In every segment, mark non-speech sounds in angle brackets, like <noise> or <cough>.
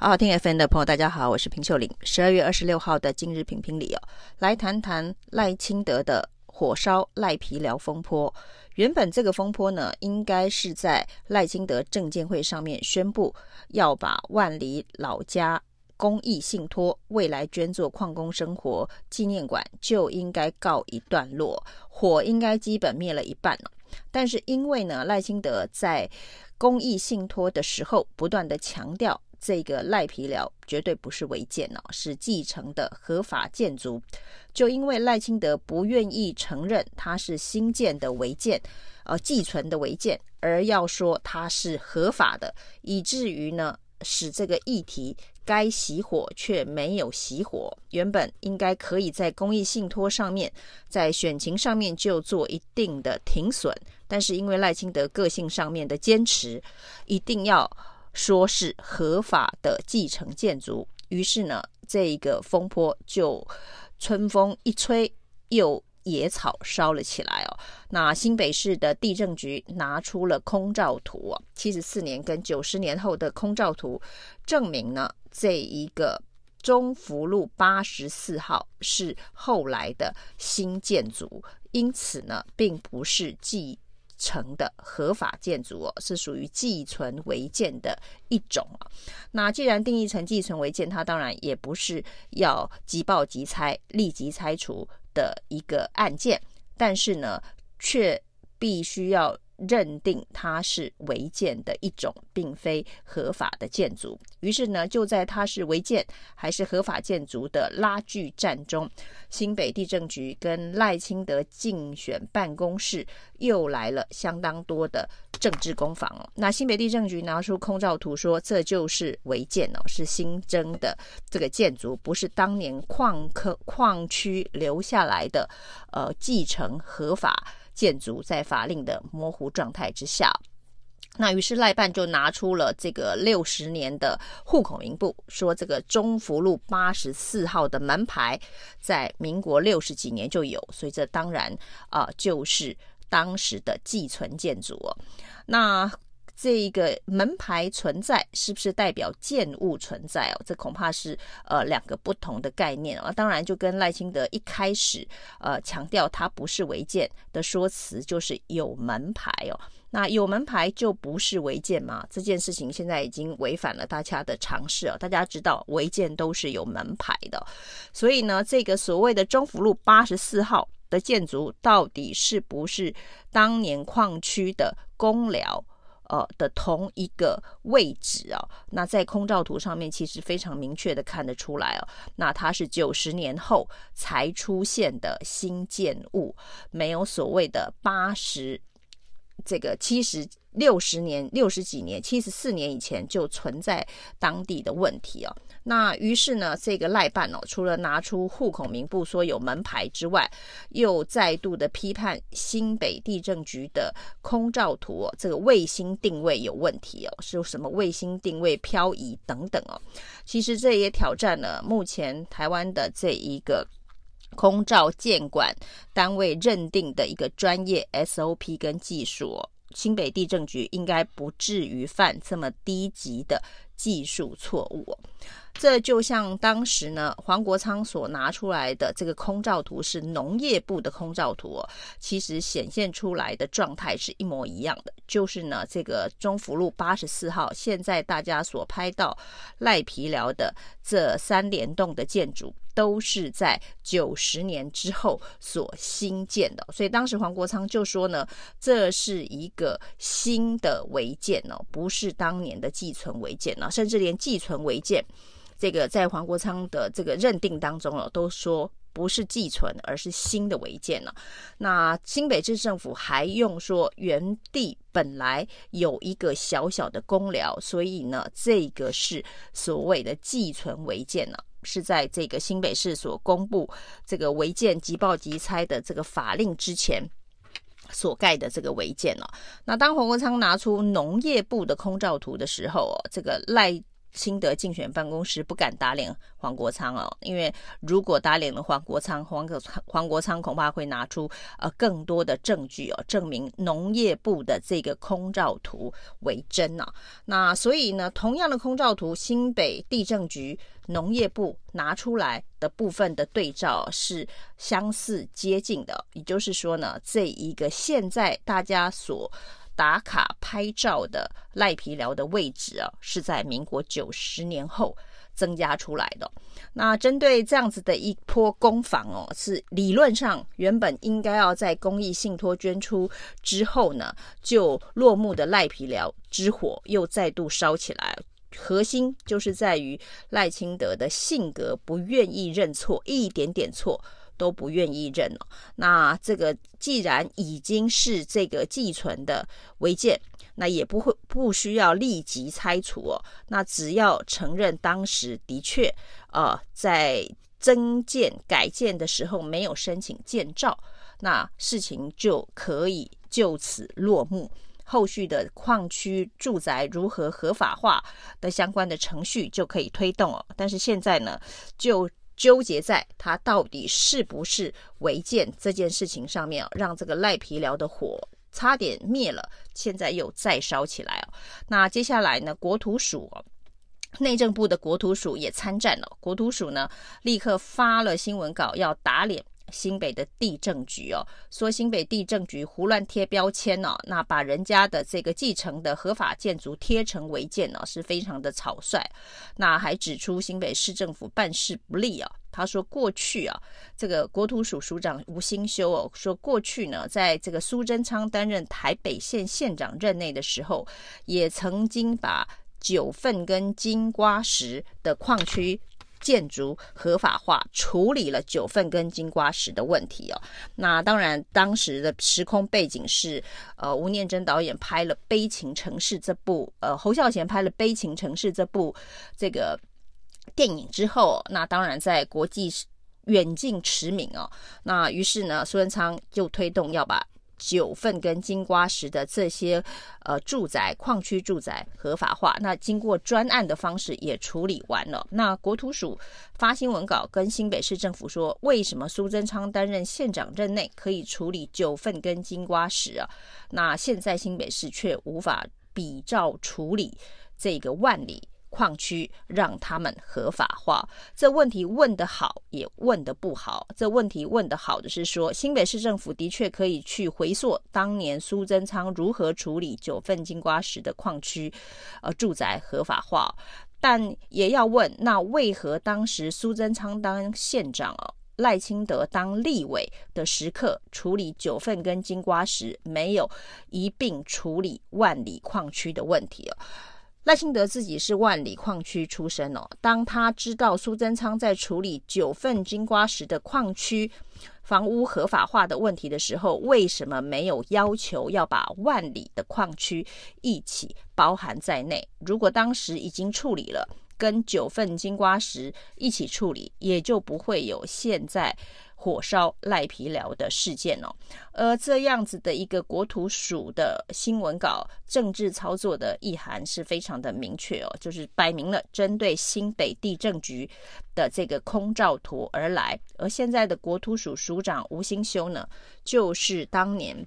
好好听 FM 的朋友，大家好，我是平秀玲。十二月二十六号的今日评评里哦，来谈谈赖清德的火烧赖皮寮风波。原本这个风波呢，应该是在赖清德政见会上面宣布要把万里老家公益信托未来捐作矿工生活纪念馆，就应该告一段落，火应该基本灭了一半了。但是因为呢，赖清德在公益信托的时候不断的强调。这个赖皮寮绝对不是违建哦，是继承的合法建筑。就因为赖清德不愿意承认它是新建的违建，呃，寄存的违建，而要说它是合法的，以至于呢，使这个议题该熄火却没有熄火。原本应该可以在公益信托上面，在选情上面就做一定的停损，但是因为赖清德个性上面的坚持，一定要。说是合法的继承建筑，于是呢，这一个风波就春风一吹，又野草烧了起来哦。那新北市的地政局拿出了空照图哦，七十四年跟九十年后的空照图，证明呢，这一个中福路八十四号是后来的新建筑，因此呢，并不是继。成的合法建筑哦，是属于寄存违建的一种啊。那既然定义成寄存违建，它当然也不是要即报即拆、立即拆除的一个案件，但是呢，却必须要。认定它是违建的一种，并非合法的建筑。于是呢，就在它是违建还是合法建筑的拉锯战中，新北地政局跟赖清德竞选办公室又来了相当多的政治攻防哦。那新北地政局拿出空照图说，这就是违建哦，是新增的这个建筑，不是当年矿坑矿区留下来的，呃，继承合法。建筑在法令的模糊状态之下，那于是赖办就拿出了这个六十年的户口名簿，说这个中福路八十四号的门牌在民国六十几年就有，所以这当然啊、就是当时的寄存建筑哦。那这一个门牌存在是不是代表建物存在哦？这恐怕是呃两个不同的概念啊。当然，就跟赖清德一开始呃强调它不是违建的说辞，就是有门牌哦。那有门牌就不是违建吗？这件事情现在已经违反了大家的常识哦。大家知道违建都是有门牌的，所以呢，这个所谓的中福路八十四号的建筑到底是不是当年矿区的工寮？呃的同一个位置哦，那在空照图上面其实非常明确的看得出来哦，那它是九十年后才出现的新建物，没有所谓的八十这个七十。六十年、六十几年、七十四年以前就存在当地的问题哦。那于是呢，这个赖办哦，除了拿出户口名簿说有门牌之外，又再度的批判新北地政局的空照图哦，这个卫星定位有问题哦，是什么卫星定位漂移等等哦。其实这也挑战了目前台湾的这一个空照建管单位认定的一个专业 SOP 跟技术哦。新北地政局应该不至于犯这么低级的技术错误。这就像当时呢，黄国昌所拿出来的这个空照图是农业部的空照图哦，其实显现出来的状态是一模一样的，就是呢，这个中福路八十四号，现在大家所拍到赖皮寮的这三连栋的建筑，都是在九十年之后所新建的，所以当时黄国昌就说呢，这是一个新的违建哦，不是当年的寄存违建呢，甚至连寄存违建。这个在黄国昌的这个认定当中哦，都说不是寄存，而是新的违建了。那新北市政府还用说原地本来有一个小小的公寮，所以呢，这个是所谓的寄存违建了，是在这个新北市所公布这个违建即报即拆的这个法令之前所盖的这个违建了。那当黄国昌拿出农业部的空照图的时候哦，这个赖。清德竞选办公室不敢打脸黄国昌哦，因为如果打脸了黄国昌，黄国黄国昌恐怕会拿出呃更多的证据哦，证明农业部的这个空照图为真呐、啊。那所以呢，同样的空照图，新北地政局、农业部拿出来的部分的对照是相似接近的，也就是说呢，这一个现在大家所打卡拍照的赖皮寮的位置啊，是在民国九十年后增加出来的。那针对这样子的一波攻防哦，是理论上原本应该要在公益信托捐出之后呢，就落幕的赖皮寮之火又再度烧起来。核心就是在于赖清德的性格不愿意认错，一点点错。都不愿意认了。那这个既然已经是这个寄存的违建，那也不会不需要立即拆除哦。那只要承认当时的确呃在增建改建的时候没有申请建照，那事情就可以就此落幕。后续的矿区住宅如何合法化的相关的程序就可以推动哦。但是现在呢，就纠结在他到底是不是违建这件事情上面，让这个赖皮寮的火差点灭了，现在又再烧起来哦。那接下来呢，国土署、内政部的国土署也参战了，国土署呢立刻发了新闻稿要打脸。新北的地政局哦，说新北地政局胡乱贴标签哦，那把人家的这个继承的合法建筑贴成违建哦，是非常的草率。那还指出新北市政府办事不力啊。他说过去啊，这个国土署署长吴新修哦，说过去呢，在这个苏贞昌担任台北县县长任内的时候，也曾经把九份跟金瓜石的矿区。建筑合法化，处理了九份跟金瓜石的问题哦。那当然，当时的时空背景是，呃，吴念真导演拍了《悲情城市》这部，呃，侯孝贤拍了《悲情城市》这部 <laughs> 这个电影之后，那当然在国际远近驰名哦。那于是呢，苏贞昌就推动要把。九份跟金瓜石的这些呃住宅矿区住宅合法化，那经过专案的方式也处理完了。那国土署发新闻稿跟新北市政府说，为什么苏贞昌担任县长任内可以处理九份跟金瓜石啊？那现在新北市却无法比照处理这个万里。矿区让他们合法化，这问题问得好，也问得不好。这问题问得好的是说，新北市政府的确可以去回溯当年苏贞昌如何处理九份金瓜石的矿区，呃，住宅合法化。但也要问，那为何当时苏贞昌当县长，赖清德当立委的时刻，处理九份跟金瓜石，没有一并处理万里矿区的问题哦？赖清德自己是万里矿区出身哦，当他知道苏贞昌在处理九份金瓜石的矿区房屋合法化的问题的时候，为什么没有要求要把万里的矿区一起包含在内？如果当时已经处理了，跟九份金瓜石一起处理，也就不会有现在。火烧赖皮寮的事件哦，而这样子的一个国土署的新闻稿，政治操作的意涵是非常的明确哦，就是摆明了针对新北地政局的这个空照图而来，而现在的国土署署长吴新修呢，就是当年。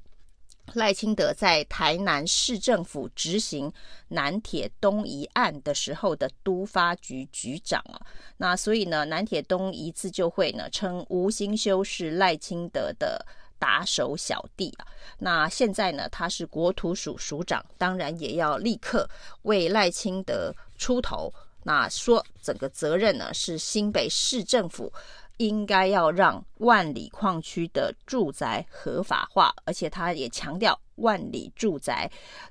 赖清德在台南市政府执行南铁东移案的时候的都发局局长啊，那所以呢，南铁东移自救会呢称吴新修是赖清德的打手小弟啊，那现在呢，他是国土署署长，当然也要立刻为赖清德出头，那说整个责任呢是新北市政府。应该要让万里矿区的住宅合法化，而且他也强调万里住宅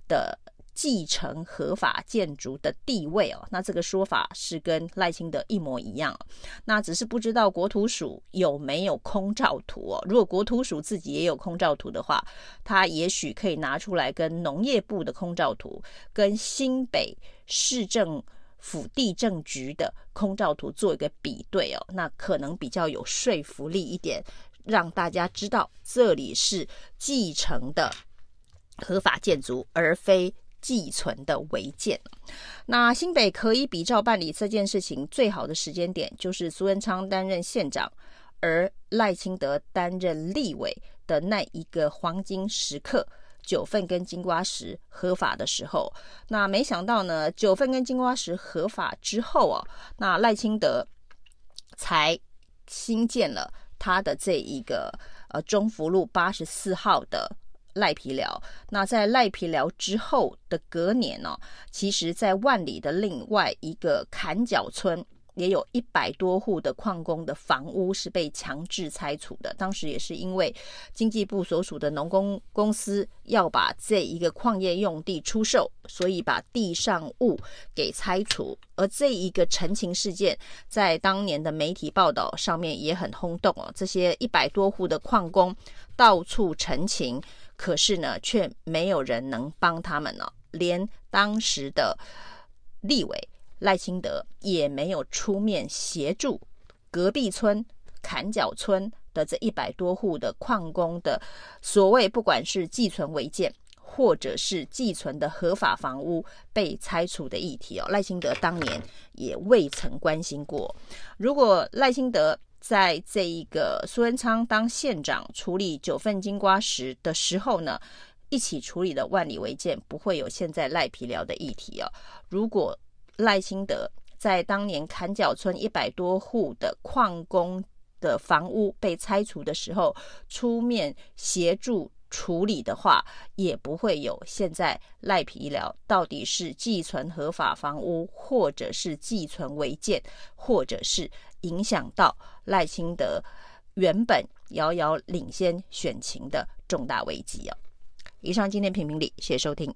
的继承合法建筑的地位哦。那这个说法是跟赖清德一模一样，那只是不知道国土署有没有空照图哦。如果国土署自己也有空照图的话，他也许可以拿出来跟农业部的空照图、跟新北市政。府地政局的空照图做一个比对哦，那可能比较有说服力一点，让大家知道这里是继承的合法建筑，而非寄存的违建。那新北可以比照办理这件事情最好的时间点，就是苏贞昌担任县长，而赖清德担任立委的那一个黄金时刻，九份跟金瓜石合法的时候。那没想到呢，九份跟金瓜石合法之后哦，那赖清德才新建了他的这一个呃中福路八十四号的。赖皮寮，那在赖皮寮之后的隔年呢、哦，其实，在万里的另外一个坎角村，也有一百多户的矿工的房屋是被强制拆除的。当时也是因为经济部所属的农工公司要把这一个矿业用地出售，所以把地上物给拆除。而这一个陈情事件，在当年的媒体报道上面也很轰动哦。这些一百多户的矿工到处陈情。可是呢，却没有人能帮他们呢、哦，连当时的立委赖清德也没有出面协助隔壁村坎角村的这一百多户的矿工的所谓不管是寄存违建或者是寄存的合法房屋被拆除的议题哦，赖清德当年也未曾关心过。如果赖清德，在这一个苏贞昌当县长处理九份金瓜石的时候呢，一起处理的万里违建不会有现在赖皮寮的议题哦。如果赖清德在当年坎角村一百多户的矿工的房屋被拆除的时候出面协助处理的话，也不会有现在赖皮医疗到底是寄存合法房屋，或者是寄存违建，或者是。影响到赖清德原本遥遥领先选情的重大危机哦。以上今天评评理，谢谢收听。